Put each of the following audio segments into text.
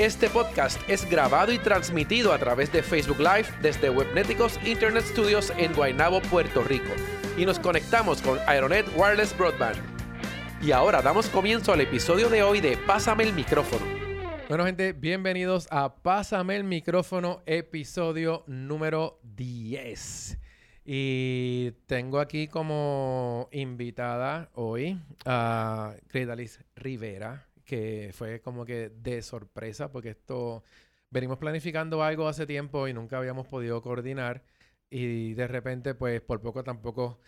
Este podcast es grabado y transmitido a través de Facebook Live desde Webneticos Internet Studios en Guaynabo, Puerto Rico. Y nos conectamos con Aeronet Wireless Broadband. Y ahora damos comienzo al episodio de hoy de Pásame el micrófono. Bueno, gente, bienvenidos a Pásame el micrófono, episodio número 10. Y tengo aquí como invitada hoy a Credalis Rivera que fue como que de sorpresa, porque esto venimos planificando algo hace tiempo y nunca habíamos podido coordinar y de repente pues por poco tampoco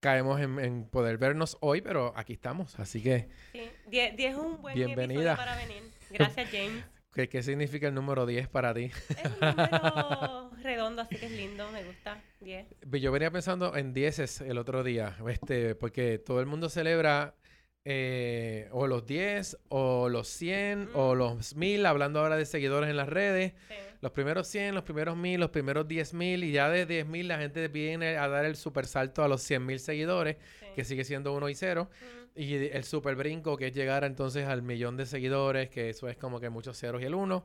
caemos en, poder vernos hoy, pero aquí estamos, así que... Sí, 10 es un buen bienvenida. para venir. Gracias, James. ¿Qué, ¿Qué, significa el número 10 para ti? Es un número redondo, así que es lindo, me gusta. 10. Yo venía pensando en 10 el otro día, este, porque todo el mundo celebra eh, o los 10, o los 100, o los 1000, hablando ahora de seguidores en las redes. Los primeros 100, los primeros 1000, los primeros 10.000, y ya de 10.000 la gente viene a dar el super salto a los 100.000 seguidores, que sigue siendo 1 y 0. Y el super brinco, que es llegar entonces al millón de seguidores, que eso es como que muchos ceros y el 1.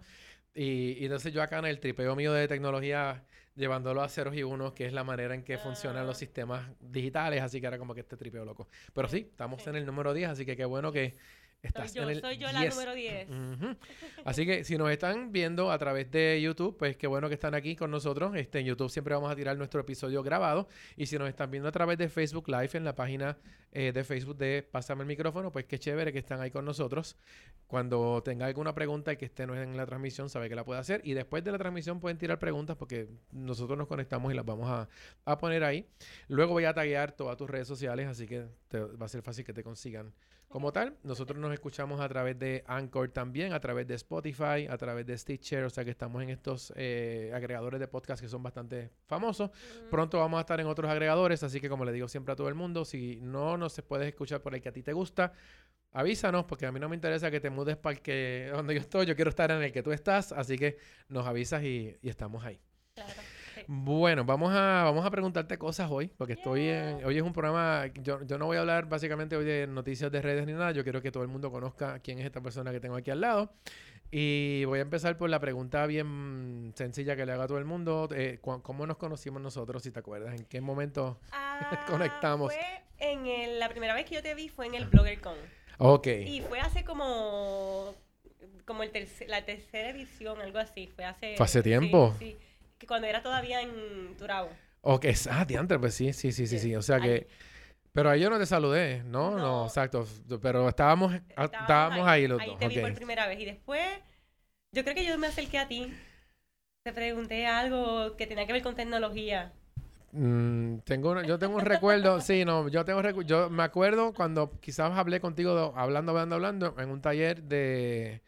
Y, y entonces yo acá en el tripeo mío de tecnología llevándolo a ceros y unos, que es la manera en que funcionan los ah. sistemas digitales, así que era como que este tripeo loco. Pero sí, estamos en el número 10, así que qué bueno que Estás soy yo, en el soy yo la número 10. Así que si nos están viendo a través de YouTube, pues qué bueno que están aquí con nosotros. Este, en YouTube siempre vamos a tirar nuestro episodio grabado. Y si nos están viendo a través de Facebook Live en la página eh, de Facebook de Pásame el micrófono, pues qué chévere que están ahí con nosotros. Cuando tenga alguna pregunta y que esté no en la transmisión, sabe que la puede hacer. Y después de la transmisión pueden tirar preguntas porque nosotros nos conectamos y las vamos a, a poner ahí. Luego voy a taguear todas tus redes sociales, así que te, va a ser fácil que te consigan como tal. Nosotros nos escuchamos a través de Anchor también, a través de Spotify, a través de Stitcher, o sea que estamos en estos eh, agregadores de podcast que son bastante famosos. Pronto vamos a estar en otros agregadores, así que como le digo siempre a todo el mundo, si no nos puedes escuchar por el que a ti te gusta, avísanos, porque a mí no me interesa que te mudes para el que donde yo estoy, yo quiero estar en el que tú estás, así que nos avisas y, y estamos ahí. Claro. Bueno, vamos a, vamos a preguntarte cosas hoy, porque estoy en, hoy es un programa, yo, yo no voy a hablar básicamente hoy de noticias de redes ni nada, yo quiero que todo el mundo conozca quién es esta persona que tengo aquí al lado. Y voy a empezar por la pregunta bien sencilla que le haga a todo el mundo. Eh, ¿Cómo nos conocimos nosotros, si te acuerdas? ¿En qué momento ah, conectamos? Fue en la primera vez que yo te vi fue en el BloggerCon. Ok. Y fue hace como, como el la tercera edición, algo así. Fue hace... ¿Fue hace tiempo? sí que cuando era todavía en Turabo. Ok, ah, diantre, pues sí, sí, sí, sí, sí. O sea que. Pero ahí yo no te saludé, ¿no? No, exacto. Pero estábamos, ah, estábamos, ahí, los dos. Ahí te vi por primera vez. Y después, yo creo que yo me acerqué a ti. Te pregunté algo que tenía que ver con tecnología. Mm, tengo yo tengo un recuerdo, sí, no, yo tengo yo me acuerdo cuando quizás hablé contigo hablando, hablando, hablando en un taller de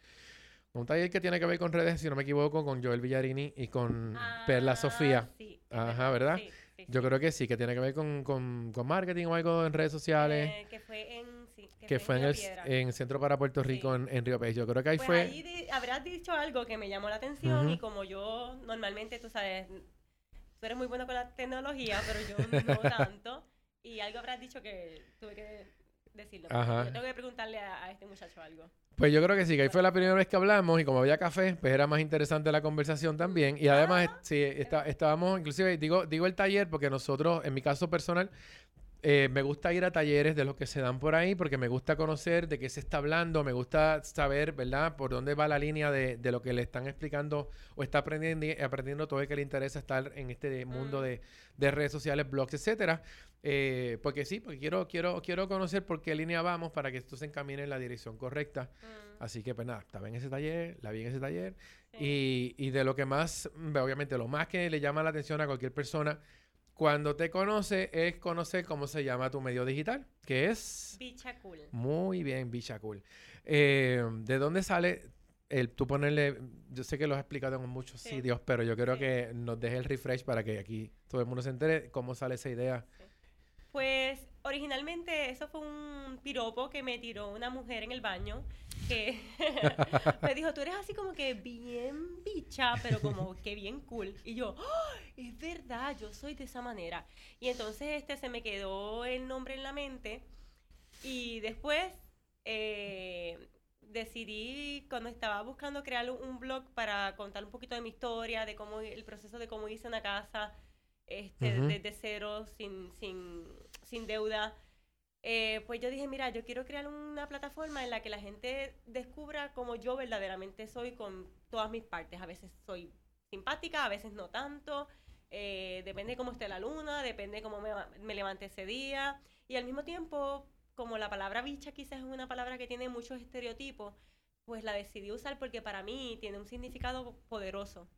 un taller que tiene que ver con redes, si no me equivoco, con Joel Villarini y con Perla Sofía. Sí, Ajá, ¿verdad? Yo creo que sí, que tiene que ver con, con, con marketing o algo en redes sociales. Eh, que fue en, sí, que, fue en, el en Centro para Puerto Rico, en, en, Río Pérez. Yo creo que ahí pues fue... Ahí habrás dicho algo que me llamó la atención y como yo normalmente, tú sabes, tú eres muy bueno con la tecnología, pero yo no tanto. Y algo habrás dicho que tuve que decirlo. Ajá. Yo tengo que preguntarle a este muchacho algo. Pues yo creo que sí, que ahí fue la primera vez que hablamos y como había café, pues era más interesante la conversación también. Y además, sí, estábamos, inclusive digo, digo el taller porque nosotros, en mi caso personal, eh, me gusta ir a talleres de los que se dan por ahí porque me gusta conocer de qué se está hablando, me gusta saber, ¿verdad?, por dónde va la línea de, de lo que le están explicando o está aprendiendo, aprendiendo todo el que le interesa estar en este mundo mm. de, de redes sociales, blogs, etcétera. Eh, porque sí, porque quiero, quiero, quiero conocer por qué línea vamos para que esto se encamine en la dirección correcta. Mm. Así que, pues nada, estaba en ese taller, la vi en ese taller. Y, y de lo que más, obviamente, lo más que le llama la atención a cualquier persona cuando te conoce es conocer cómo se llama tu medio digital, que es... Bicha Cool. Muy bien, Bicha Cool. Eh, ¿De dónde sale el tú ponerle, yo sé que lo has explicado en muchos Sí. sitios, pero yo quiero Sí. que nos deje el refresh para que aquí todo el mundo se entere cómo sale esa idea. Pues originalmente eso fue un piropo que me tiró una mujer en el baño que me dijo, tú eres así como que bien bicha, pero como que bien cool. Y yo, "Ah, es verdad, yo soy de esa manera. Y entonces este se me quedó el nombre en la mente y después eh, decidí, cuando estaba buscando crear un, blog para contar un poquito de mi historia, de cómo el proceso de cómo hice una casa este, Ujú. desde cero, sin, sin, sin deuda, eh, pues yo dije, mira, yo quiero crear una plataforma en la que la gente descubra cómo yo verdaderamente soy con todas mis partes. A veces soy simpática, a veces no tanto. eh, depende cómo esté la luna, depende cómo me, me levante ese día. Y al mismo tiempo, como la palabra bicha quizás es una palabra que tiene muchos estereotipos, pues la decidí usar porque para mí tiene un significado poderoso.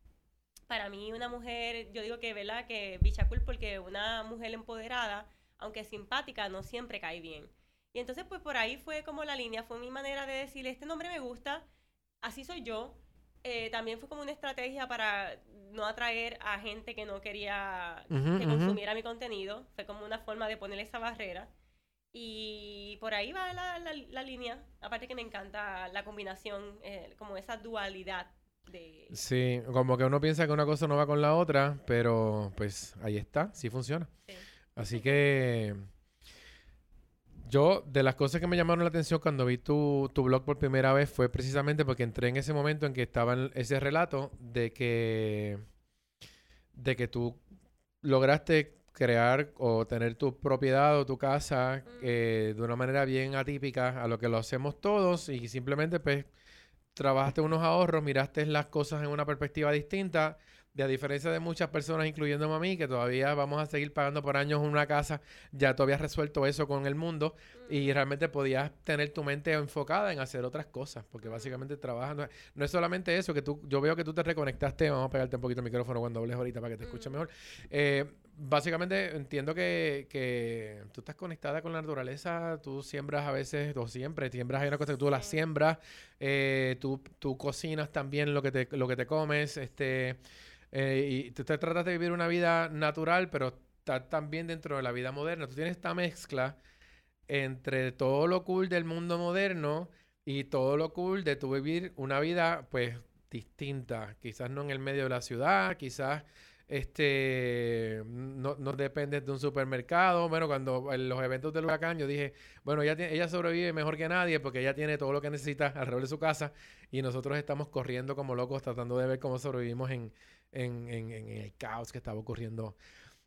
Para mí una mujer, yo digo que, ¿verdad? Que bicha cool porque una mujer empoderada, aunque simpática, no siempre cae bien. Y entonces pues por ahí fue como la línea, fue mi manera de decirle, este nombre me gusta, así soy yo. Eh, también fue como una estrategia para no atraer a gente que no quería Ujú, que ujú. consumiera mi contenido. Fue como una forma de ponerle esa barrera. Y por ahí va la, la- la línea. Aparte que me encanta la combinación, eh, como esa dualidad de... Sí, como que uno piensa que una cosa no va con la otra, pero pues ahí está, sí funciona. Sí. Así que yo, de las cosas que me llamaron la atención cuando vi tu, tu blog por primera vez fue precisamente porque entré en ese momento en que estaba en ese relato de que, de que tú lograste crear o tener tu propiedad o tu casa Mm. eh, de una manera bien atípica a lo que lo hacemos todos y simplemente pues trabajaste unos ahorros, miraste las cosas en una perspectiva distinta, de a diferencia de muchas personas, incluyéndome a mí, que todavía vamos a seguir pagando por años una casa, ya tú habías resuelto eso con el mundo y realmente podías tener tu mente enfocada en hacer otras cosas, porque básicamente trabajas, no, es- no es solamente eso, que tú, yo veo que tú te reconectaste, vamos a pegarte un poquito el micrófono cuando hables ahorita para que te escuches Mm. mejor. Eh, básicamente entiendo que, que tú estás conectada con la naturaleza, tú siembras a veces, o siempre siembras, hay una cosa que tú las Sí. siembras, eh, tú, tú cocinas también lo que te, lo que te comes, este, eh, y tú te tratas de vivir una vida natural, pero estás también dentro de la vida moderna. Tú tienes esta mezcla entre todo lo cool del mundo moderno y todo lo cool de tu vivir una vida, pues, distinta. Quizás no en el medio de la ciudad, quizás este no, no dependes de un supermercado. Bueno, cuando en los eventos del huracán yo dije, bueno, ella, ella sobrevive mejor que nadie porque ella tiene todo lo que necesita alrededor de su casa y nosotros estamos corriendo como locos tratando de ver cómo sobrevivimos en, en, en- en el caos que estaba ocurriendo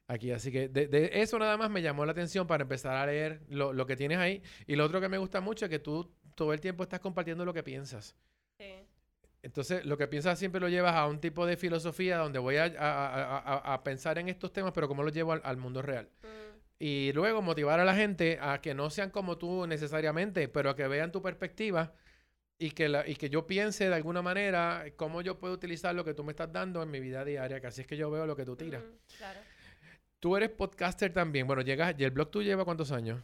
aquí. Así que de, de eso nada más me llamó la atención para empezar a leer lo, lo que tienes ahí. Y lo otro que me gusta mucho es que tú todo el tiempo estás compartiendo lo que piensas. Sí. Entonces, lo que piensas siempre lo llevas a un tipo de filosofía donde voy a, a- a- a- pensar en estos temas, pero cómo los llevo al, al mundo real. Mm, Y luego motivar a la gente a que no sean como tú necesariamente, pero a que vean tu perspectiva y que, la, y que yo piense de alguna manera cómo yo puedo utilizar lo que tú me estás dando en mi vida diaria, que así es que yo veo lo que tú tiras. mm, claro. Tú eres podcaster también. Bueno, llegas, ¿y el blog tú lleva cuántos años?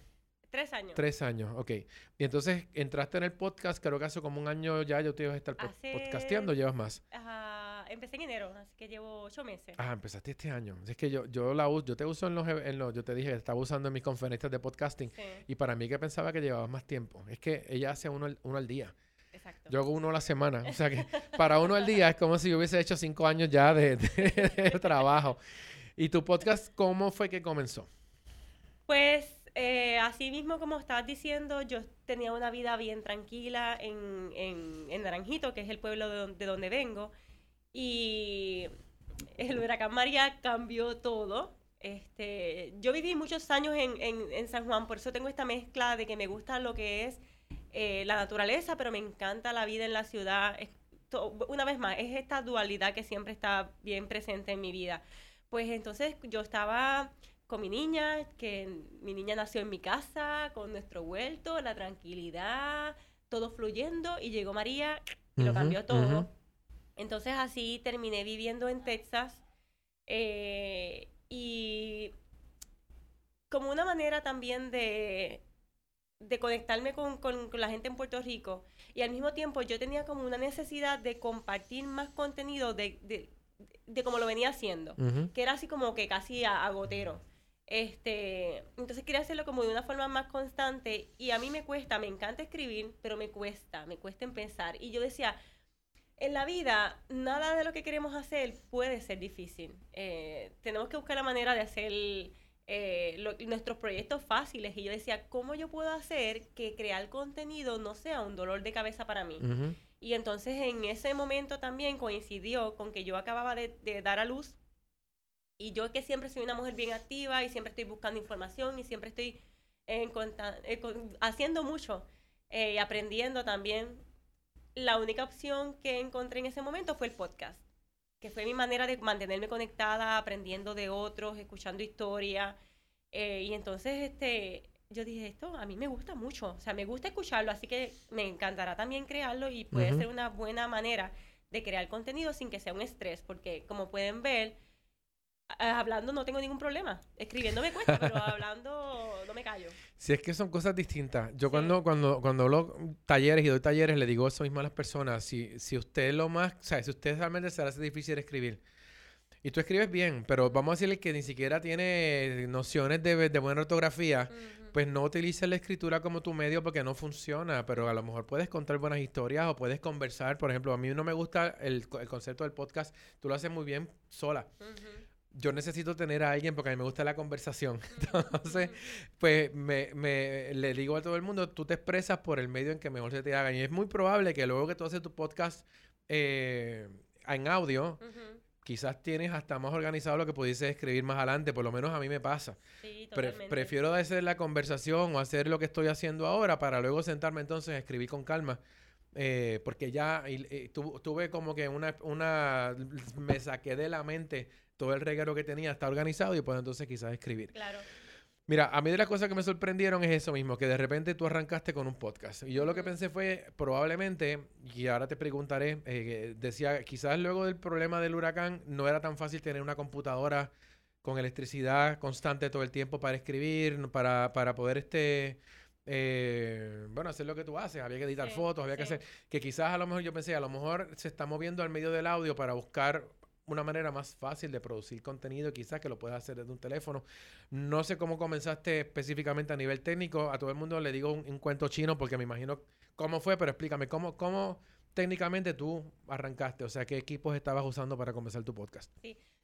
Tres años. Tres años, ok. Y entonces entraste en el podcast, creo que hace como un año ya yo te ibas a estar Hace- podcasteando, ¿llevas más? Ajá, empecé en enero, así que llevo ocho meses. Ah, empezaste este año. Es que yo, yo la uso, yo te uso en los, en los, yo te dije estaba usando en mis conferencias de podcasting. Sí, Y para mí que pensaba que llevabas más tiempo. Es que ella hace uno al, uno al día. exacto. Yo hago uno a la semana. O sea que para uno al día es como si yo hubiese hecho cinco años ya de, de- de trabajo. ¿Y tu podcast cómo fue que comenzó? Pues eh, así mismo como estabas diciendo, yo tenía una vida bien tranquila en, en, en Naranjito, que es el pueblo de, de donde vengo, y el huracán María cambió todo. Este, yo viví muchos años en, en, en San Juan, por eso tengo esta mezcla de que me gusta lo que es eh, la naturaleza, pero me encanta la vida en la ciudad. Es to- una vez más, es esta dualidad que siempre está bien presente en mi vida. Pues entonces yo estaba con mi niña, que mi niña nació en mi casa, con nuestro huerto, la tranquilidad, todo fluyendo, y llegó María y lo cambió todo. Entonces así terminé viviendo en Texas eh, y como una manera también de de conectarme con, con- con la gente en Puerto Rico y al mismo tiempo yo tenía como una necesidad de compartir más contenido de, de, de como lo venía haciendo, que era así como que casi a- agotero. Este, entonces quería hacerlo como de una forma más constante y a mí me cuesta, me encanta escribir, pero me cuesta, me cuesta empezar. Y yo decía, en la vida, nada de lo que queremos hacer puede ser difícil. Eh, tenemos que buscar la manera de hacer eh, lo- nuestros proyectos fáciles. Y yo decía, ¿cómo yo puedo hacer que crear contenido no sea un dolor de cabeza para mí? Y entonces en ese momento también coincidió con que yo acababa de, de dar a luz y yo que siempre soy una mujer bien activa y siempre estoy buscando información y siempre estoy en conta- eh, con- haciendo mucho eh, aprendiendo también. La única opción que encontré en ese momento fue el podcast, que fue mi manera de mantenerme conectada, aprendiendo de otros, escuchando historias. eh, y entonces este, yo dije, esto a mí me gusta mucho, o sea, me gusta escucharlo, así que me encantará también crearlo y puede ser una buena manera de crear contenido sin que sea un estrés, porque como pueden ver, hablando no tengo ningún problema, escribiendo me cuesta, pero hablando no me callo. Si es que son cosas distintas. Yo Sí. cuando, cuando, cuando hablo talleres y doy talleres, le digo eso mismo a las personas. Si, si usted lo más, o sea, si usted realmente se le hace difícil escribir, y tú escribes bien, pero vamos a decirle que ni siquiera tiene nociones de, de buena ortografía. Pues no utilices la escritura como tu medio porque no funciona, pero a lo mejor puedes contar buenas historias o puedes conversar. Por ejemplo, a mí no me gusta el, el concepto del podcast, tú lo haces muy bien sola. Yo necesito tener a alguien porque a mí me gusta la conversación. Entonces, pues me, me- le digo a todo el mundo, tú te expresas por el medio en que mejor se te haga. Y es muy probable que luego que tú haces tu podcast eh, en audio. Quizás tienes hasta más organizado lo que pudieses escribir más adelante. Por lo menos a mí me pasa. Sí, Pre- prefiero hacer la conversación o hacer lo que estoy haciendo ahora para luego sentarme entonces a escribir con calma. eh, porque ya tu- tuve como que una, una... Me saqué de la mente todo el reguero que tenía, está organizado y puedo entonces quizás escribir. Claro. Mira, a mí de las cosas que me sorprendieron es eso mismo, que de repente tú arrancaste con un podcast. Y yo lo que pensé fue, probablemente, y ahora te preguntaré, eh, decía, quizás luego del problema del huracán no era tan fácil tener una computadora con electricidad constante todo el tiempo para escribir, para, para poder, este, eh, bueno, hacer lo que tú haces. Había que editar Sí, fotos, había que hacer, que quizás a lo mejor yo pensé, a lo mejor se está moviendo al medio del audio para buscar una manera más fácil de producir contenido, quizás que lo puedas hacer desde un teléfono. No sé cómo comenzaste específicamente a nivel técnico. A todo el mundo le digo un, un cuento chino porque me imagino cómo fue, pero explícame, ¿cómo, ¿cómo técnicamente tú arrancaste? O sea, ¿qué equipos estabas usando para comenzar tu podcast?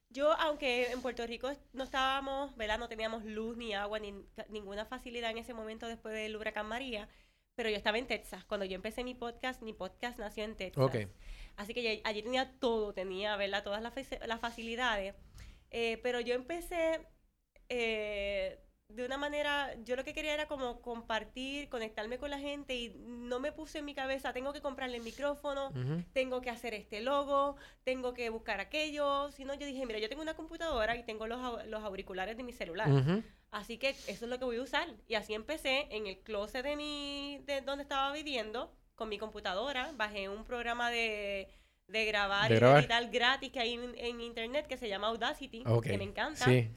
Yo, aunque en Puerto Rico no estábamos, ¿verdad? No teníamos luz ni agua ni ninguna facilidad en ese momento después del huracán María, pero yo estaba en Texas. Cuando yo empecé mi podcast, mi podcast nació en Texas. Ok. Así que allí tenía todo, tenía, ¿verdad? Todas las, faci- las facilidades. Eh, pero yo empecé eh, de una manera, yo lo que quería era como compartir, conectarme con la gente y no me puse en mi cabeza, tengo que comprarle el micrófono, tengo que hacer este logo, tengo que buscar aquello. Sino yo dije, mira, yo tengo una computadora y tengo los, los auriculares de mi celular. Así que eso es lo que voy a usar. Y así empecé en el closet de mi, de donde estaba viviendo, con mi computadora. Bajé un programa de, de grabar De y grabar. editar gratis que hay en, en internet que se llama Audacity, que me encanta. Sí.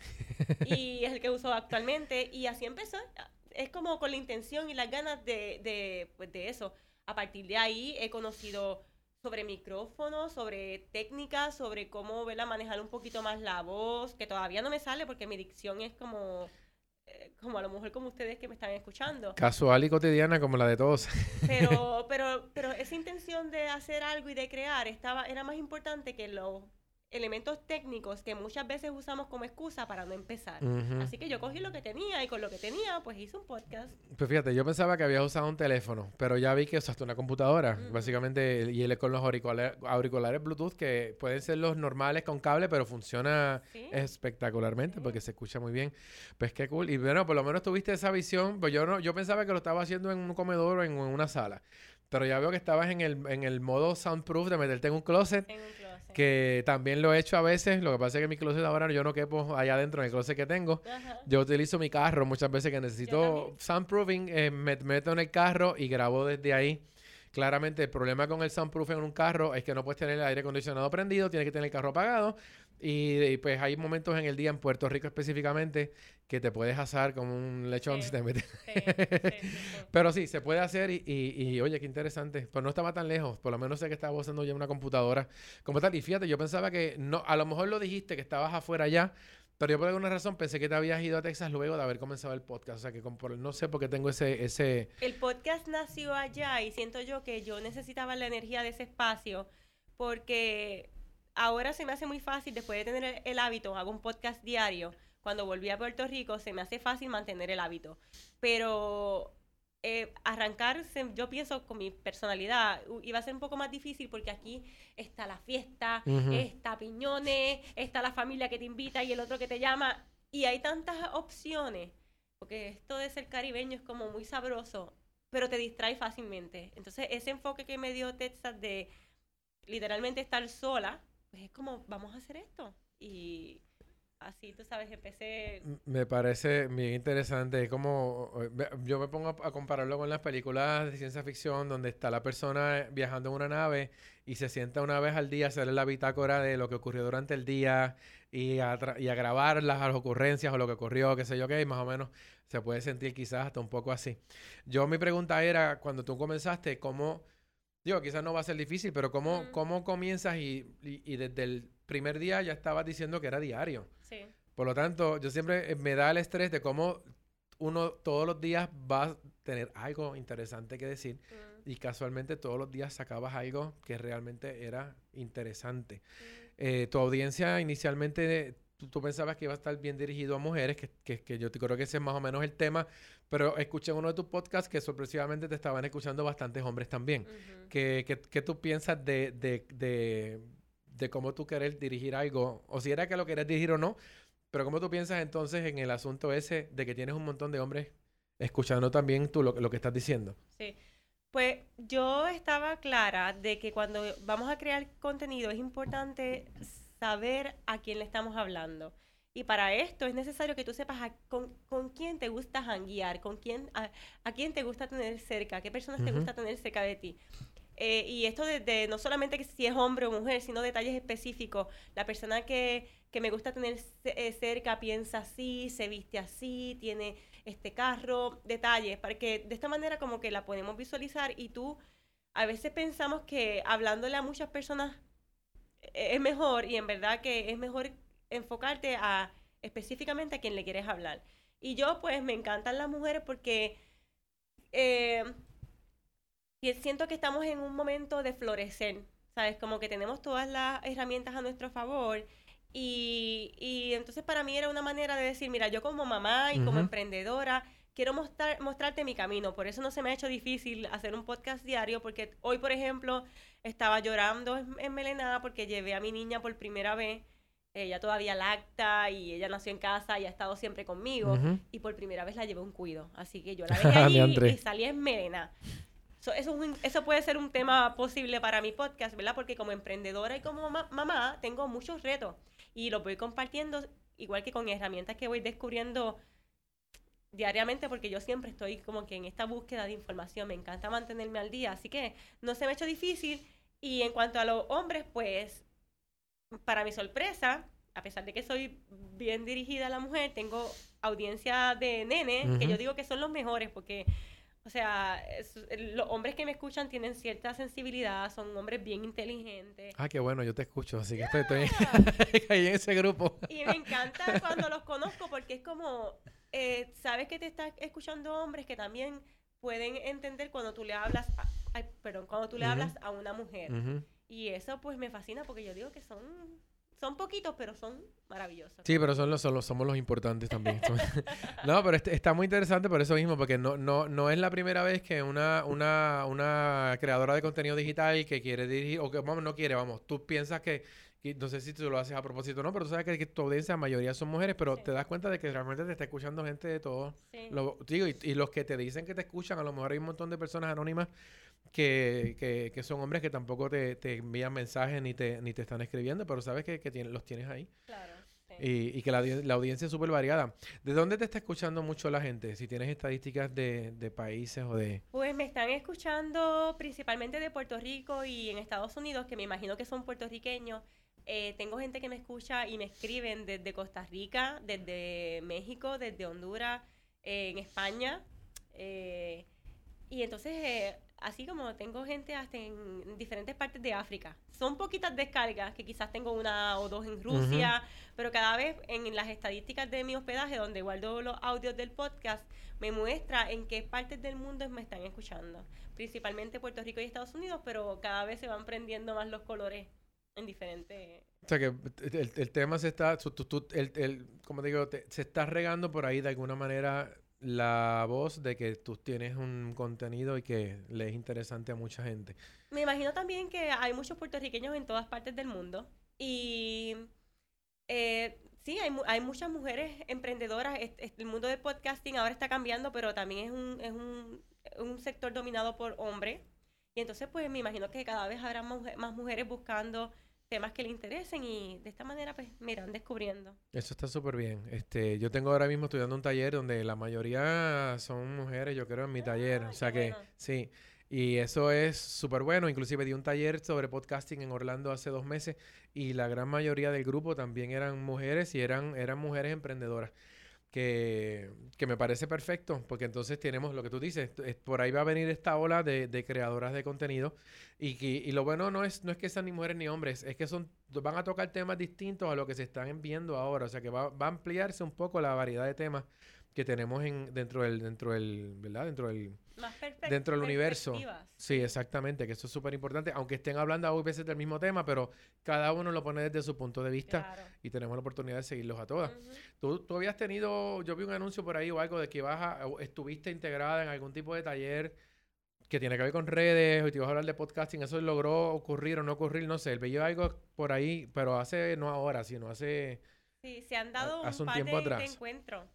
Y es el que uso actualmente. Y así empezó. Es como con la intención y las ganas de, de, pues, de eso. A partir de ahí he conocido sobre micrófonos, sobre técnicas, sobre cómo manejar un poquito más la voz, que todavía no me sale porque mi dicción es como, como a lo mejor como ustedes que me están escuchando. Casual y cotidiana como la de todos. Pero, pero, pero esa intención de hacer algo y de crear estaba, era más importante que los elementos técnicos que muchas veces usamos como excusa para no empezar. Así que yo cogí lo que tenía y con lo que tenía, pues hice un podcast. Pues fíjate, yo pensaba que habías usado un teléfono, pero ya vi que usaste una computadora, básicamente, y él con los auriculares, auriculares Bluetooth, que pueden ser los normales con cable, pero funciona ¿sí? espectacularmente Sí. porque se escucha muy bien. Pues qué cool. Y bueno, por lo menos tuviste esa visión, pues yo no, yo pensaba que lo estaba haciendo en un comedor o en una sala, pero ya veo que estabas en el, en el modo soundproof de meterte en un closet. En un closet. Que también lo he hecho a veces, lo que pasa es que mi closet ahora yo no quepo allá adentro en el closet que tengo. Ajá. Yo utilizo mi carro muchas veces que necesito soundproofing, eh, me meto en el carro y grabo desde ahí. Claramente el problema con el soundproofing en un carro es que no puedes tener el aire acondicionado prendido, tienes que tener el carro apagado Y, y, pues hay momentos en el día en Puerto Rico específicamente que te puedes asar como un lechón Sí. si te metes. Sí, sí. Pero sí, se puede hacer y, y, y, oye, qué interesante. Pues no estaba tan lejos. Por lo menos sé que estaba usando ya una computadora como tal. Y fíjate, yo pensaba que no, a lo mejor lo dijiste que estabas afuera ya, pero yo por alguna razón pensé que te habías ido a Texas luego de haber comenzado el podcast. O sea que con- por- no sé por qué tengo ese, ese. El podcast nació allá y siento yo que yo necesitaba la energía de ese espacio porque ahora se me hace muy fácil, después de tener el, el hábito, hago un podcast diario. Cuando volví a Puerto Rico se me hace fácil mantener el hábito. Pero eh, arrancar, se- yo pienso con mi personalidad, iba a ser un poco más difícil porque aquí está la fiesta, Ujú. está Piñones, está la familia que te invita y el otro que te llama. Y hay tantas opciones, porque esto de ser caribeño es como muy sabroso, pero te distrae fácilmente. Entonces, ese enfoque que me dio Texas de literalmente estar sola, pues es como, vamos a hacer esto. Y así, tú sabes, empecé... Me parece bien interesante. Es como yo me pongo a, compararlo con las películas de ciencia ficción donde está la persona viajando en una nave y se sienta una vez al día a hacer la bitácora de lo que ocurrió durante el día y a, y a grabar las, las ocurrencias o lo que ocurrió, qué sé yo qué, y más o menos se puede sentir quizás hasta un poco así. Yo mi pregunta era, cuando tú comenzaste, ¿cómo, digo, quizás no va a ser difícil, pero cómo, cómo comienzas y, y, y desde el primer día ya estabas diciendo que era diario? Sí. Por lo tanto, yo siempre eh, me da el estrés de cómo uno todos los días va a tener algo interesante que decir Mm, y casualmente todos los días sacabas algo que realmente era interesante. mm. Eh, tu audiencia inicialmente, tú, tú pensabas que iba a estar bien dirigido a mujeres, que, que, que yo te creo que ese es más o menos el tema, pero escuché en uno de tus podcasts que sorpresivamente te estaban escuchando bastantes hombres también. Ujú. ¿Qué, qué- qué tú piensas de, de, de, de cómo tú querés dirigir algo? O si era que lo querés dirigir o no, pero cómo tú piensas entonces en el asunto ese de que tienes un montón de hombres escuchando también tú lo, lo que estás diciendo. Sí. Pues yo estaba clara de que cuando vamos a crear contenido es importante saber a quién le estamos hablando. Y para esto es necesario que tú sepas a- con, con quién te gusta janguear, con quién, a, a quién te gusta tener cerca, qué personas te Ujú. gusta tener cerca de ti. Eh, y esto de, de no solamente que si es hombre o mujer, sino detalles específicos. La persona que, que me gusta tener eh, cerca piensa así, se viste así, tiene este carro, detalles, para que de esta manera como que la podemos visualizar y tú a veces pensamos que hablándole a muchas personas es mejor y en verdad que es mejor enfocarte a específicamente a quien le quieres hablar. Y yo pues me encantan las mujeres porque eh, y siento que estamos en un momento de florecer, ¿sabes? Como que tenemos todas las herramientas a nuestro favor. Y, y entonces para mí era una manera de decir, mira, yo como mamá y como emprendedora quiero mostrar, mostrarte mi camino. Por eso no se me ha hecho difícil hacer un podcast diario, porque hoy, por ejemplo, estaba llorando en, en Melenada porque llevé a mi niña por primera vez. Ella todavía lacta y ella nació en casa y ha estado siempre conmigo. Y por primera vez la llevé a un cuido. Así que yo la dejé allí Diantre. y salí en Melena. So, eso, es un- eso puede ser un tema posible para mi podcast, ¿verdad? Porque como emprendedora y como ma- mamá tengo muchos retos y los voy compartiendo igual que con herramientas que voy descubriendo diariamente porque yo siempre estoy como que en esta búsqueda de información, me encanta mantenerme al día, así que no se me ha hecho difícil y en cuanto a los hombres, pues para mi sorpresa, a pesar de que soy bien dirigida a la mujer, tengo audiencia de nenes que yo digo que son los mejores porque o sea, es- los hombres que me escuchan tienen cierta sensibilidad, son hombres bien inteligentes. Ah, qué bueno, yo te escucho, así que estoy, estoy ahí en ese grupo. Y me encanta cuando los conozco porque es como, eh, sabes que te estás escuchando hombres que también pueden entender cuando tú le hablas, a, ay, perdón, cuando tú le hablas a una mujer. Y eso pues me fascina porque yo digo que son, son poquitos, pero son maravillosos. Sí, pero son los, son los- somos los importantes también. No, pero este- está muy interesante por eso mismo, porque no, no, no es la primera vez que una, una, una creadora de contenido digital que quiere dirigir, o que vamos, no quiere, vamos, tú piensas que, que- no sé si tú lo haces a propósito o no, pero tú sabes que, que tu audiencia, la mayoría son mujeres, pero Sí. te das cuenta de que realmente te está escuchando gente de todo. Sí. Lo, digo, y, y los que te dicen que te escuchan, a lo mejor hay un montón de personas anónimas que, que, que son hombres que tampoco te, te envían mensajes ni te, ni te están escribiendo, pero sabes que, que tienen- los tienes ahí. Claro. Y, y que la, la audiencia es súper variada. ¿De dónde te está escuchando mucho la gente? Si tienes estadísticas de, de países o de... Pues me están escuchando principalmente de Puerto Rico y en Estados Unidos, que me imagino que son puertorriqueños, Eh, tengo gente que me escucha y me escriben desde Costa Rica, desde México, desde Honduras, eh, en España. Eh, y entonces, eh, así como tengo gente hasta en diferentes partes de África. Son poquitas descargas, que quizás tengo una o dos en Rusia, pero cada vez en las estadísticas de mi hospedaje, donde guardo los audios del podcast, me muestra en qué partes del mundo me están escuchando. Principalmente Puerto Rico y Estados Unidos, pero cada vez se van prendiendo más los colores en diferentes... O sea que el, el tema se está, tú- tú- el, el- como te digo, te- se está regando por ahí de alguna manera la voz de que tú tienes un contenido y que le es interesante a mucha gente. Me imagino también que hay muchos puertorriqueños en todas partes del mundo y eh, sí, hay, hay muchas mujeres emprendedoras. Es- es- el mundo del podcasting ahora está cambiando, pero también es un, es un, un sector dominado por hombres. Y entonces, pues me imagino que cada vez habrá más, más mujeres buscando temas que le interesen y de esta manera, pues, me irán descubriendo. Eso está súper bien. Este, yo tengo ahora mismo estudiando un taller donde la mayoría son mujeres, yo creo, en mi taller. Ah, O qué sea que bueno. sí. Y eso es súper bueno. Inclusive di un taller sobre podcasting en Orlando hace dos meses y la gran mayoría del grupo también eran mujeres y eran, eran mujeres emprendedoras. Que, que me parece perfecto, porque entonces tenemos lo que tú dices, es- por ahí va a venir esta ola de, de creadoras de contenido y, que, y lo bueno no es, no es que sean ni mujeres ni hombres, es que son, van a tocar temas distintos a lo que se están viendo ahora. O sea que va, va a ampliarse un poco la variedad de temas que tenemos en, dentro del, dentro del, ¿verdad? Dentro del, Más dentro del universo. Sí, exactamente, que eso es súper importante, aunque estén hablando a veces del mismo tema, pero cada uno lo pone desde su punto de vista Claro. y tenemos la oportunidad de seguirlos a todas. ¿Tú, tú habías tenido, yo vi un anuncio por ahí o algo de que ibas a, o estuviste integrada en algún tipo de taller que tiene que ver con redes o te ibas a hablar de podcasting, ¿eso logró ocurrir o no ocurrir? No sé, veía algo por ahí, pero hace, no ahora, sino hace... Sí, se han dado hace un un par tiempo de, encuentros.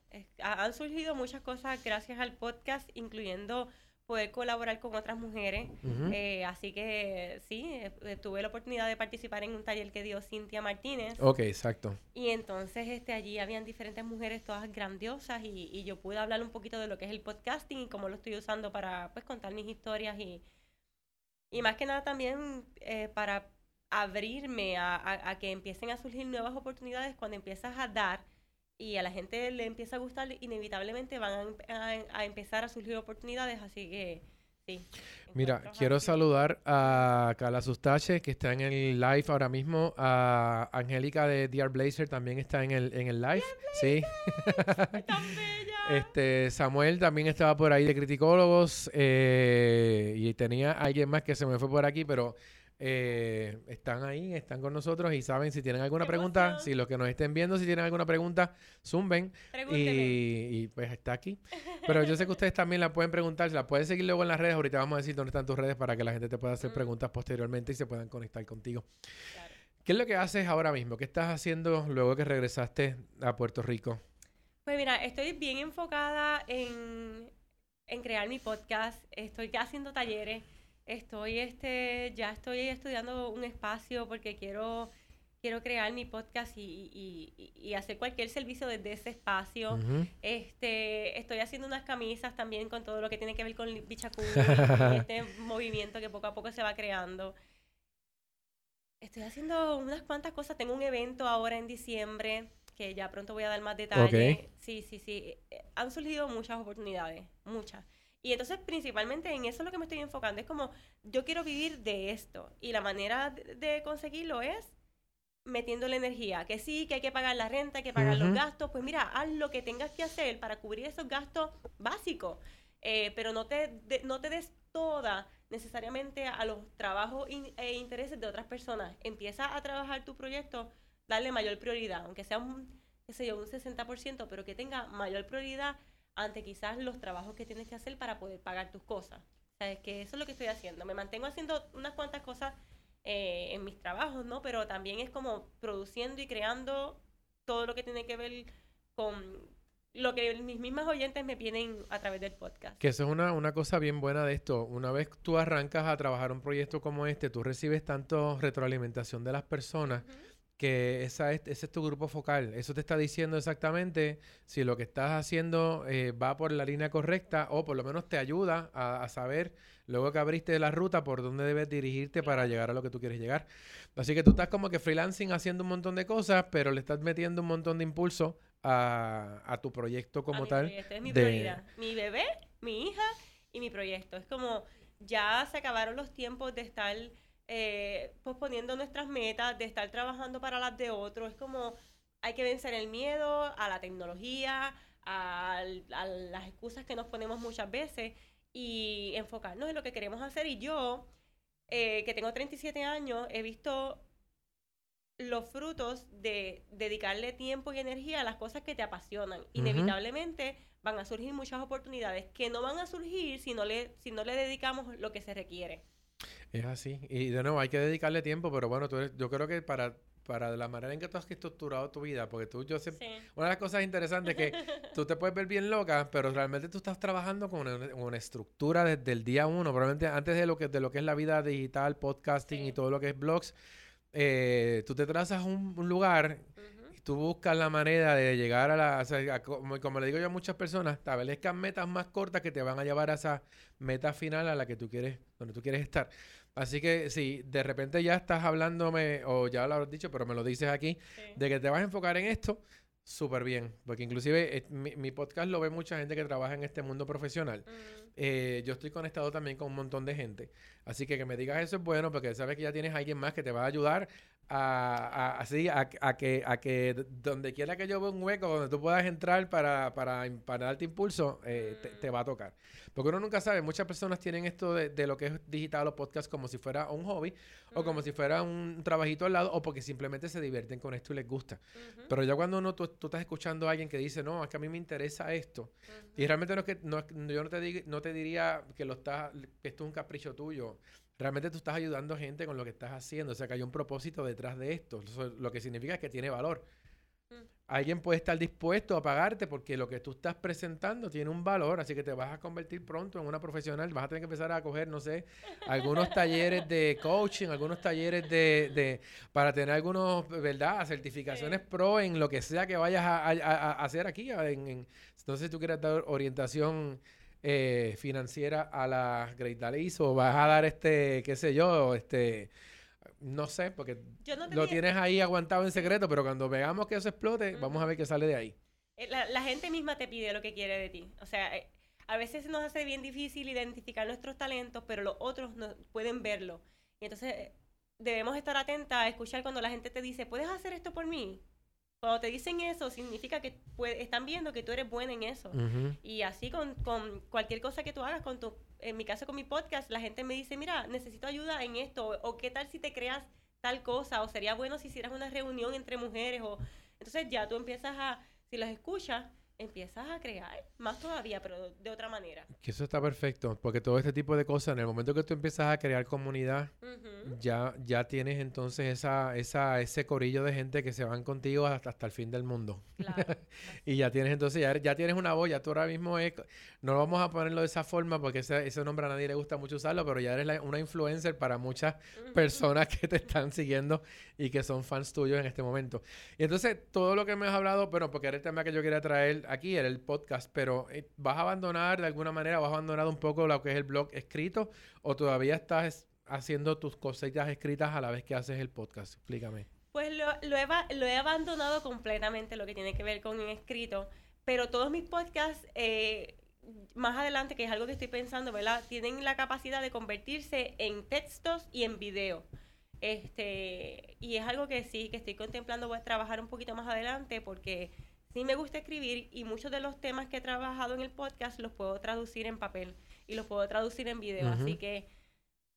Han surgido muchas cosas gracias al podcast, incluyendo poder colaborar con otras mujeres. Eh, así que sí, eh, tuve la oportunidad de participar en un taller que dio Cintia Martínez. Ok, exacto. Y entonces este allí habían diferentes mujeres todas grandiosas y, y yo pude hablar un poquito de lo que es el podcasting y cómo lo estoy usando para pues contar mis historias y, y más que nada también eh, para abrirme a, a- a que empiecen a surgir nuevas oportunidades cuando empiezas a dar y a la gente le empieza a gustar, inevitablemente van a, a- empezar a surgir oportunidades, así que sí. Mira, quiero saludar a Carla Sustache, que está en el live ahora mismo. A Angélica de DR Blazer también está en el, en el live. Sí. Este, Samuel también estaba por ahí de Criticólogos. eh, y tenía alguien más que se me fue por aquí, pero eh, están ahí, están con nosotros y saben si tienen alguna ¡Qué pregunta. emoción! Si los que nos estén viendo, si tienen alguna pregunta, zumben. Y, y, pues está aquí. Pero yo sé que ustedes también la pueden preguntar, la pueden seguir luego en las redes. Ahorita vamos a decir dónde están tus redes para que la gente te pueda hacer Mm. preguntas posteriormente y se puedan conectar contigo. Claro. ¿Qué es lo que haces ahora mismo? ¿Qué estás haciendo luego que regresaste a Puerto Rico? Pues mira, estoy bien enfocada en, en crear mi podcast. Estoy ya haciendo talleres. Estoy este, ya estoy estudiando un espacio porque quiero, quiero crear mi podcast y, y- hacer cualquier servicio desde ese espacio. Este, estoy haciendo unas camisas también con todo lo que tiene que ver con Bichacú y este movimiento que poco a poco se va creando. Estoy haciendo unas cuantas cosas. Tengo un evento ahora en diciembre que ya pronto voy a dar más detalles. Sí, sí, sí. Eh, Han surgido muchas oportunidades, muchas. Y entonces, principalmente en eso es lo que me estoy enfocando. Es como, yo quiero vivir de esto. Y la manera de, conseguirlo es metiendo la energía. Que sí, que hay que pagar la renta, hay que pagar los gastos. Pues mira, haz lo que tengas que hacer para cubrir esos gastos básicos. Eh, pero no te, de- no te des toda necesariamente a los trabajos in- e intereses de otras personas. Empieza a trabajar tu proyecto, darle mayor prioridad, aunque sea un, qué sé yo, un 60%, pero que tenga mayor prioridad ante quizás los trabajos que tienes que hacer para poder pagar tus cosas. O sea, es que eso es lo que estoy haciendo. Me mantengo haciendo unas cuantas cosas eh, en mis trabajos, ¿no? Pero también es como produciendo y creando todo lo que tiene que ver con lo que mis mismas oyentes me piden a través del podcast. Que eso es una, una cosa bien buena de esto. Una vez tú arrancas a trabajar un proyecto como este, tú recibes tanto retroalimentación de las personas. Que esa es, ese es tu grupo focal. Eso te está diciendo exactamente si lo que estás haciendo eh, va por la línea correcta o por lo menos te ayuda a, a, saber, luego que abriste la ruta, por dónde debes dirigirte para llegar a lo que tú quieres llegar. Así que tú estás como que freelancing haciendo un montón de cosas, pero le estás metiendo un montón de impulso a, a tu proyecto como mi tal. proyecto es mi de- prioridad. Mi bebé, mi hija y mi proyecto. Es como ya se acabaron los tiempos de estar eh, posponiendo nuestras metas, de estar trabajando para las de otros. Es como hay que vencer el miedo a la tecnología, a, las excusas que nos ponemos muchas veces y enfocarnos en lo que queremos hacer. Y yo, eh, que tengo 37 años, he visto los frutos de dedicarle tiempo y energía a las cosas que te apasionan. Inevitablemente van a surgir muchas oportunidades que no van a surgir si no le, si no le dedicamos lo que se requiere. Es así. Y de nuevo, hay que dedicarle tiempo, pero bueno, tú eres- yo creo que para, para la manera en que tú has estructurado tu vida, porque tú, yo siempre, Sí. una de las cosas interesantes es que tú te puedes ver bien loca, pero realmente tú estás trabajando con una, una estructura desde el día uno, probablemente antes de lo que, de lo que es la vida digital, podcasting Sí. y todo lo que es blogs, eh, tú te trazas un, un lugar y tú buscas la manera de llegar a la, o sea, a como, como le digo yo a muchas personas, establezcan metas más cortas que te van a llevar a esa meta final a la que tú quieres, donde tú quieres estar. Así que si de repente ya estás hablándome, o ya lo has dicho, pero me lo dices aquí, Sí. de que te vas a enfocar en esto, súper bien. Porque inclusive eh, mi, mi podcast lo ve mucha gente que trabaja en este mundo profesional. Mm, Eh, yo estoy conectado también con un montón de gente. Así que que me digas eso es bueno porque sabes que ya tienes a alguien más que te va a ayudar a, a- así, a, a que, a que donde quiera que yo vea un hueco donde tú puedas entrar para, para, para darte impulso, eh, te, te va a tocar. Porque uno nunca sabe, muchas personas tienen esto de, de lo que es digital o podcast como si fuera un hobby o como si fuera un trabajito al lado o porque simplemente se divierten con esto y les gusta. Pero ya cuando uno, tú, tú estás escuchando a alguien que dice, no, es que a mí me interesa esto, y realmente no es que, no, yo no te, dig- no te diría que, lo estás, que esto es un capricho tuyo, realmente tú estás ayudando a gente con lo que estás haciendo, o sea que hay un propósito detrás de esto, Eso lo que significa es que tiene valor. Mm. Alguien puede estar dispuesto a pagarte porque lo que tú estás presentando tiene un valor, así que te vas a convertir pronto en una profesional, vas a tener que empezar a coger, no sé, algunos talleres de coaching, algunos talleres de, de para tener algunos, ¿verdad? Certificaciones Sí. pro en lo que sea que vayas a, a- a- a hacer aquí. a- En, en- entonces, si tú quieres dar orientación eh, financiera a la Great Dalis o vas a dar este, qué sé yo, este, no sé, porque Yo no lo tienes ahí aguantado en secreto, pero cuando veamos que eso explote, vamos a ver qué sale de ahí. Eh, La, la gente misma te pide lo que quiere de ti. O sea, eh, a veces nos hace bien difícil identificar nuestros talentos, pero los otros no pueden verlo. Y entonces debemos estar atentas a escuchar cuando la gente te dice, ¿puedes hacer esto por mí? Cuando te dicen eso, significa que puede- están viendo que tú eres buena en eso. Y así con, con cualquier cosa que tú hagas, con tu, en mi caso con mi podcast, la gente me dice, mira, necesito ayuda en esto, o, o qué tal si te creas tal cosa, o sería bueno si hicieras una reunión entre mujeres, o entonces ya tú empiezas a, si las escuchas, empiezas a crear más todavía, pero de otra manera. Que eso está perfecto, porque todo este tipo de cosas, en el momento que tú empiezas a crear comunidad, ya, ya tienes entonces esa, esa, ese corillo de gente que se van contigo hasta, hasta el fin del mundo. Claro. Y ya tienes entonces, ya, ya tienes una voz, ya tú ahora mismo es, no vamos a ponerlo de esa forma porque ese, ese nombre a nadie le gusta mucho usarlo, pero ya eres la- una influencer para muchas personas que te están siguiendo y que son fans tuyos en este momento. Y entonces, todo lo que me has hablado, bueno, porque era el tema que yo quería traer aquí, era el podcast, pero eh, ¿vas a abandonar de alguna manera, vas a abandonar un poco lo que es el blog escrito o todavía estás haciendo tus cositas escritas a la vez que haces el podcast? Explícame. Pues lo, lo he abandonado completamente lo que tiene que ver con el escrito, pero todos mis podcasts, eh, más adelante, que es algo que estoy pensando, ¿verdad? Tienen la capacidad de convertirse en textos y en video. Este, y es algo que sí, que estoy contemplando voy a trabajar un poquito más adelante porque sí me gusta escribir y muchos de los temas que he trabajado en el podcast los puedo traducir en papel y los puedo traducir en video. Así que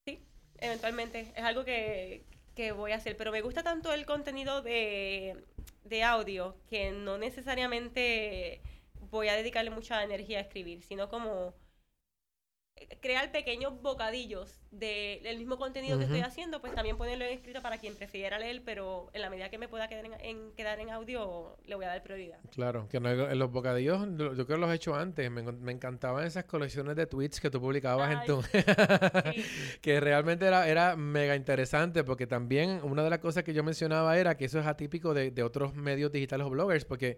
sí, eventualmente es algo que, que voy a hacer. Pero me gusta tanto el contenido de, de audio que no necesariamente voy a dedicarle mucha energía a escribir, sino como crear pequeños bocadillos del mismo contenido que estoy haciendo, pues también ponerlo en escrito para quien prefiera leer, pero en la medida que me pueda quedar en, quedar en audio, le voy a dar prioridad. Claro, que en los bocadillos, yo creo que los he hecho antes, me, encantaban esas colecciones de tweets que tú publicabas en tu... que realmente era, era mega interesante, porque también una de las cosas que yo mencionaba era que eso es atípico de, de otros medios digitales o bloggers, porque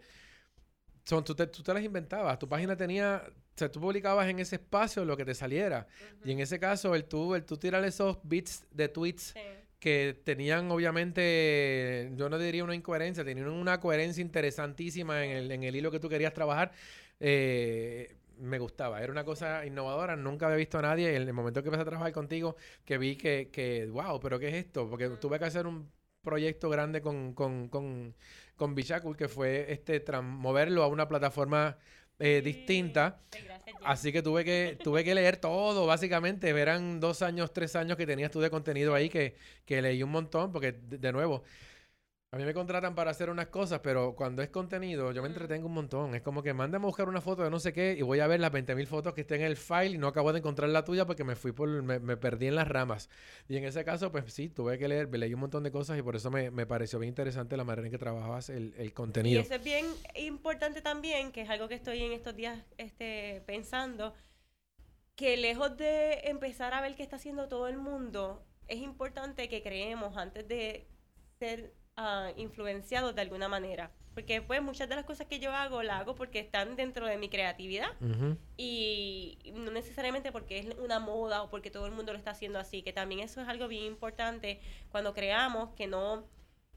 son, tú, te, tú te las inventabas. Tu página tenía, o sea, tú publicabas en ese espacio lo que te saliera. Y en ese caso, el tú, el tú tirar esos bits de tweets que tenían, obviamente, yo no diría una incoherencia, tenían una coherencia interesantísima en el, en el hilo que tú querías trabajar. Eh, me gustaba, era una cosa innovadora, nunca había visto a nadie. En el momento que empecé a trabajar contigo, que vi que, que wow, pero ¿qué es esto? Porque tuve que hacer un proyecto grande con, con, con, con Bichacul, que fue este moverlo a una plataforma eh, distinta. Así que tuve que tuve que leer todo, básicamente. Eran dos años, tres años que tenías tú de contenido ahí que, que leí un montón, porque de nuevo, a mí me contratan para hacer unas cosas, pero cuando es contenido, yo me entretengo un montón. Es como que mándame a buscar una foto de no sé qué y voy a ver las 20.000 fotos que estén en el file y no acabo de encontrar la tuya porque me fui por, me, perdí en las ramas. Y en ese caso, pues sí, tuve que leer, leí un montón de cosas y por eso me, pareció bien interesante la manera en que trabajabas el, el, contenido. Y eso es bien importante también, que es algo que estoy en estos días este, pensando, que lejos de empezar a ver qué está haciendo todo el mundo, es importante que creemos antes de ser uh, influenciados de alguna manera. Porque pues muchas de las cosas que yo hago, las hago porque están dentro de mi creatividad y no necesariamente porque es una moda o porque todo el mundo lo está haciendo así, que también eso es algo bien importante cuando creamos que no,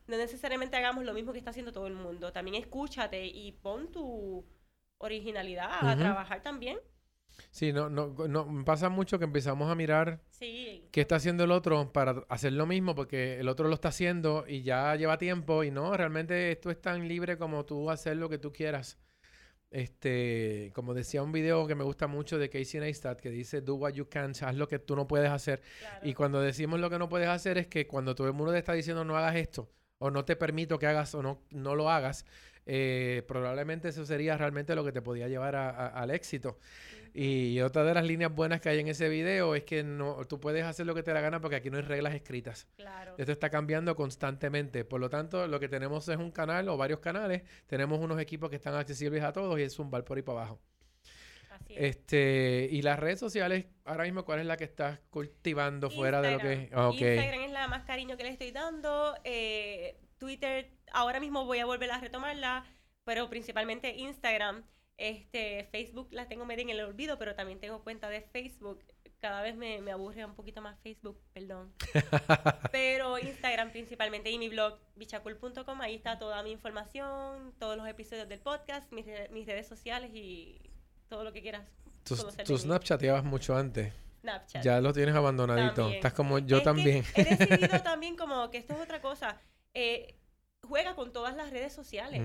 no necesariamente hagamos lo mismo que está haciendo todo el mundo. También escúchate y pon tu originalidad a trabajar también. Sí, no, no, no, pasa mucho que empezamos a mirar qué está haciendo el otro para hacer lo mismo, porque el otro lo está haciendo y ya lleva tiempo y no, realmente esto es tan libre como tú hacer lo que tú quieras. Este, como decía un video que me gusta mucho de Casey Neistat que dice do what you can, haz lo que tú no puedes hacer. Y cuando decimos lo que no puedes hacer es que cuando todo el mundo te está diciendo no hagas esto o no te permito que hagas o no, no lo hagas, eh, probablemente eso sería realmente lo que te podía llevar al éxito. Y otra de las líneas buenas que hay en ese video es que no, tú puedes hacer lo que te da gana porque aquí no hay reglas escritas. Claro. Esto está cambiando constantemente. Por lo tanto, lo que tenemos es un canal o varios canales. Tenemos unos equipos que están accesibles a todos y es un bar por ahí para abajo. Es. Este, y las redes sociales, ahora mismo, ¿cuál es la que estás cultivando fuera de lo que okay. Instagram es la más cariño que le estoy dando. Eh, Twitter, ahora mismo voy a volver a retomarla, pero principalmente Instagram. Este, Facebook la tengo medio en el olvido, pero también tengo cuenta de Facebook. Cada vez me, me aburre un poquito más Facebook, perdón. pero Instagram principalmente y mi blog bichacul.com, ahí está toda mi información, todos los episodios del podcast, mis, mis redes sociales y todo lo que quieras. Tu Snapchat llevas mucho antes. Snapchat. Ya lo tienes abandonadito. Estás como yo también. he decidido también como que esto es otra cosa. Eh, juega con todas las redes sociales.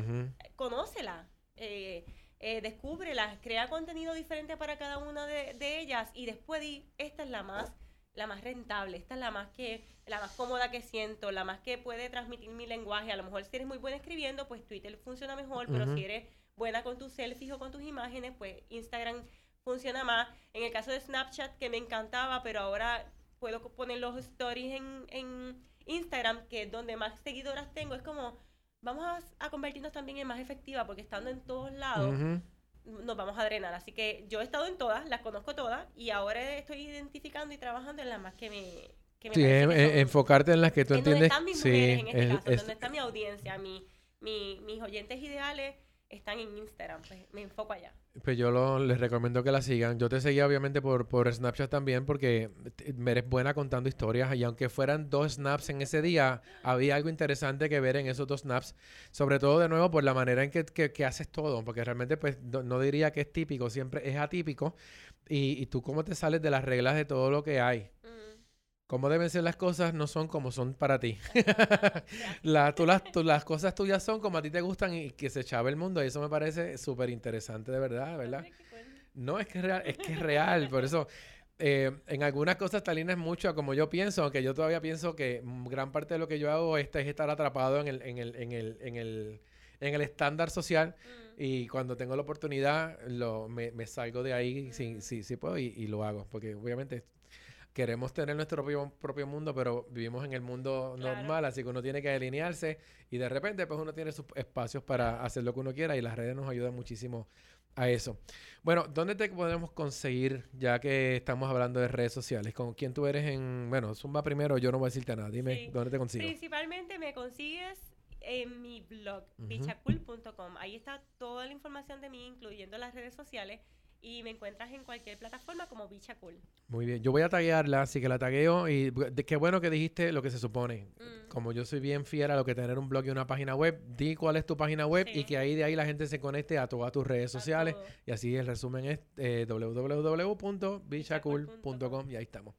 Conócela. Eh, eh, descúbrelas, crea contenido diferente para cada una de, ellas y después di, esta es la más la más rentable, esta es la más que la más cómoda que siento, la más que puede transmitir mi lenguaje. A lo mejor si eres muy buena escribiendo, pues Twitter funciona mejor, pero si eres buena con tus selfies o con tus imágenes, pues Instagram funciona más. En el caso de Snapchat, que me encantaba, pero ahora puedo poner los stories en, en Instagram, que es donde más seguidoras tengo, es como vamos a, convertirnos también en más efectiva porque estando en todos lados nos vamos a drenar. Así que yo he estado en todas, las conozco todas y ahora estoy identificando y trabajando en las más que me... Que me sí, enfocarte en las que tú entiendes. Donde están mis mujeres en este caso, donde está mi audiencia, mi, mi, mis oyentes ideales están en Instagram, pues me enfoco allá. Pues yo les recomiendo que la sigan. Yo te seguía obviamente por, por Snapchat también porque eres buena contando historias y aunque fueran dos snaps en ese día, había algo interesante que ver en esos dos snaps. Sobre todo de nuevo por la manera en que, que, haces todo, porque realmente pues no, diría que es típico, siempre es atípico. Y, y, tú cómo te sales de las reglas de todo lo que hay. Mm cómo deben ser las cosas no son como son para ti. la, tú, las, las cosas tuyas son como a ti te gustan y que se echaba el mundo. Y eso me parece súper interesante, de verdad, ¿verdad? No, es que es real, es que es real. Por eso, eh, en algunas cosas Talina es mucho como yo pienso, aunque yo todavía pienso que gran parte de lo que yo hago es, es estar atrapado en el, en el, en el, en el en el estándar social Mm. y cuando tengo la oportunidad lo, me, me salgo de ahí si, si, si puedo y, y lo hago. Porque obviamente queremos tener nuestro propio, propio mundo, pero vivimos en el mundo Claro. normal, así que uno tiene que alinearse y de repente pues uno tiene sus espacios para hacer lo que uno quiera y las redes nos ayudan muchísimo a eso. Bueno, ¿dónde te podemos conseguir ya que estamos hablando de redes sociales? ¿Con quién tú eres en... Bueno, Zumba primero, yo no voy a decirte nada. Dime, Sí. ¿dónde te consigo? Principalmente me consigues en mi blog, Ujú. bichacool.com. Ahí está toda la información de mí, incluyendo las redes sociales. Y me encuentras en cualquier plataforma como Bichacool. Muy bien, yo voy a taguearla, así que la tagueo y de- qué bueno que dijiste lo que se supone. Mm. Como yo soy bien fiel a lo que tener un blog y una página web, di cuál es tu página web y que ahí de ahí la gente se conecte a todas tus redes A sociales. todo. Y así el resumen es eh, www.bichacool.com y ahí estamos.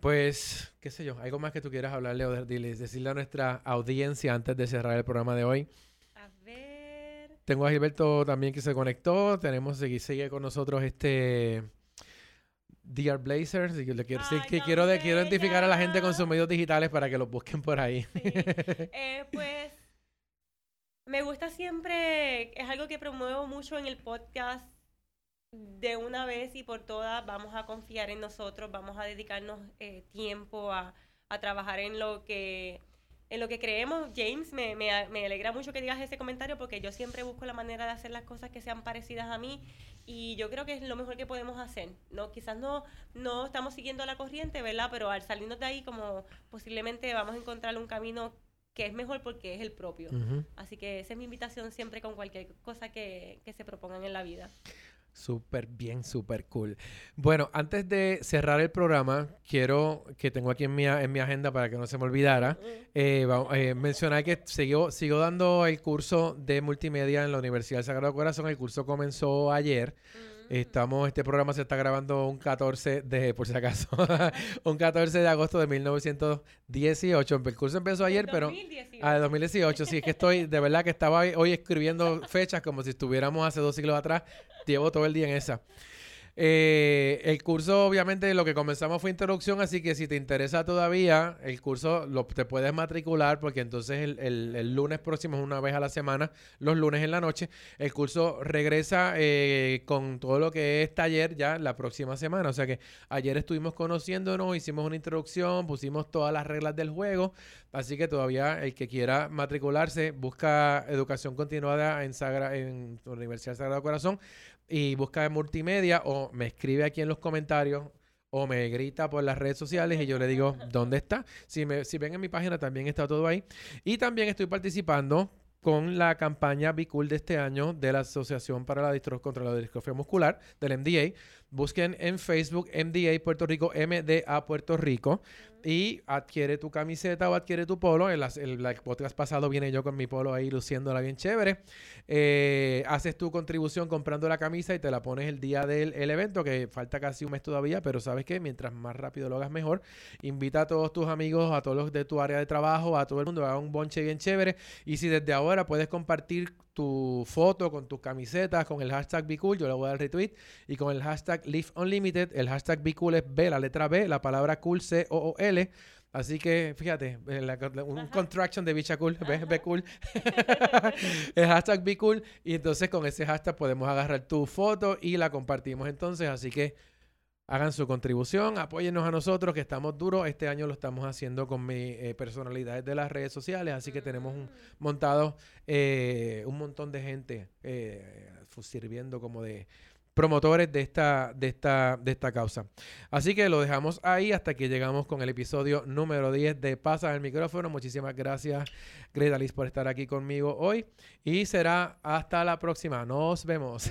Pues, qué sé yo, algo más que tú quieras hablarle o decirle a nuestra audiencia antes de cerrar el programa de hoy. Tengo a Gilberto también que se conectó. Tenemos sigue, sigue con nosotros este DR Blazers. Que le quiero, Ay, que quiero, de- quiero identificar a la gente con sus medios digitales para que los busquen por ahí. Sí. Eh, pues me gusta siempre, es algo que promuevo mucho en el podcast. De una vez y por todas vamos a confiar en nosotros, vamos a dedicarnos eh, tiempo a, a trabajar en lo que en lo que creemos. James, me, me, me alegra mucho que digas ese comentario porque yo siempre busco la manera de hacer las cosas que sean parecidas a mí y yo creo que es lo mejor que podemos hacer. No, quizás no, no estamos siguiendo la corriente, ¿verdad? Pero al salirnos de ahí, como posiblemente vamos a encontrar un camino que es mejor porque es el propio. Ujú. Así que esa es mi invitación siempre con cualquier cosa que, que se propongan en la vida. Súper bien, súper cool. Bueno, antes de cerrar el programa, quiero que tengo aquí en mi, en mi agenda para que no se me olvidara, eh, eh, mencionar que sigo, sigo dando el curso de multimedia en la Universidad del Sagrado Corazón. El curso comenzó ayer. Mm. Estamos, este programa se está grabando un 14 de, por si acaso, un 14 de agosto de 1918. El curso empezó ayer, pero... 2018. Ah, de 2018, sí, es que estoy, de verdad que estaba hoy escribiendo fechas como si estuviéramos hace dos siglos atrás. Llevo todo el día en esa. Eh, el curso, obviamente, lo que comenzamos fue introducción, así que si te interesa todavía, el curso lo, te puedes matricular porque entonces el, el- lunes próximo es una vez a la semana, los lunes en la noche. El curso regresa eh, con todo lo que es taller ya la próxima semana. O sea que ayer estuvimos conociéndonos, hicimos una introducción, pusimos todas las reglas del juego. Así que todavía el que quiera matricularse, busca educación continuada en, Sagra- en Universidad Sagrado Corazón y busca en multimedia o me escribe aquí en los comentarios o me grita por las redes sociales y yo le digo dónde está. Si, me, si ven en mi página también está todo ahí. Y también estoy participando con la campaña Be de este año de la Asociación para la Distro contra la Distrofia Muscular, del MDA. Busquen en Facebook MDA Puerto Rico, MDA Puerto Rico y adquiere tu camiseta o adquiere tu polo. En las- el, el podcast pasado viene yo con mi polo ahí luciéndola bien chévere. Eh, haces tu contribución comprando la camisa y te la pones el día del el evento, que falta casi un mes todavía, pero sabes que mientras más rápido lo hagas mejor, invita a todos tus amigos, a todos los de tu área de trabajo, a todo el mundo, haga un bonche bien chévere. Y si desde ahora puedes compartir tu foto con tus camisetas con el hashtag BeCool, yo le voy a dar retweet, y con el hashtag Live Unlimited, el hashtag BeCool es B, la letra B, la palabra cool, C-O-O-L. Así que fíjate, eh, la- la- un Ajá. contraction de bicha cool, ¿ves? Be cool. el hashtag be cool. Y entonces con ese hashtag podemos agarrar tu foto y la compartimos entonces. Así que hagan su contribución, apóyennos a nosotros que estamos duros. Este año lo estamos haciendo con mi eh, personalidades de las redes sociales. Así que tenemos un, montado eh, un montón de gente eh, sirviendo como de promotores de esta, de esta, de esta causa. Así que lo dejamos ahí hasta que llegamos con el episodio número 10 de Pasa el micrófono. Muchísimas gracias, Greta Liz, por estar aquí conmigo hoy. Y será hasta la próxima. Nos vemos.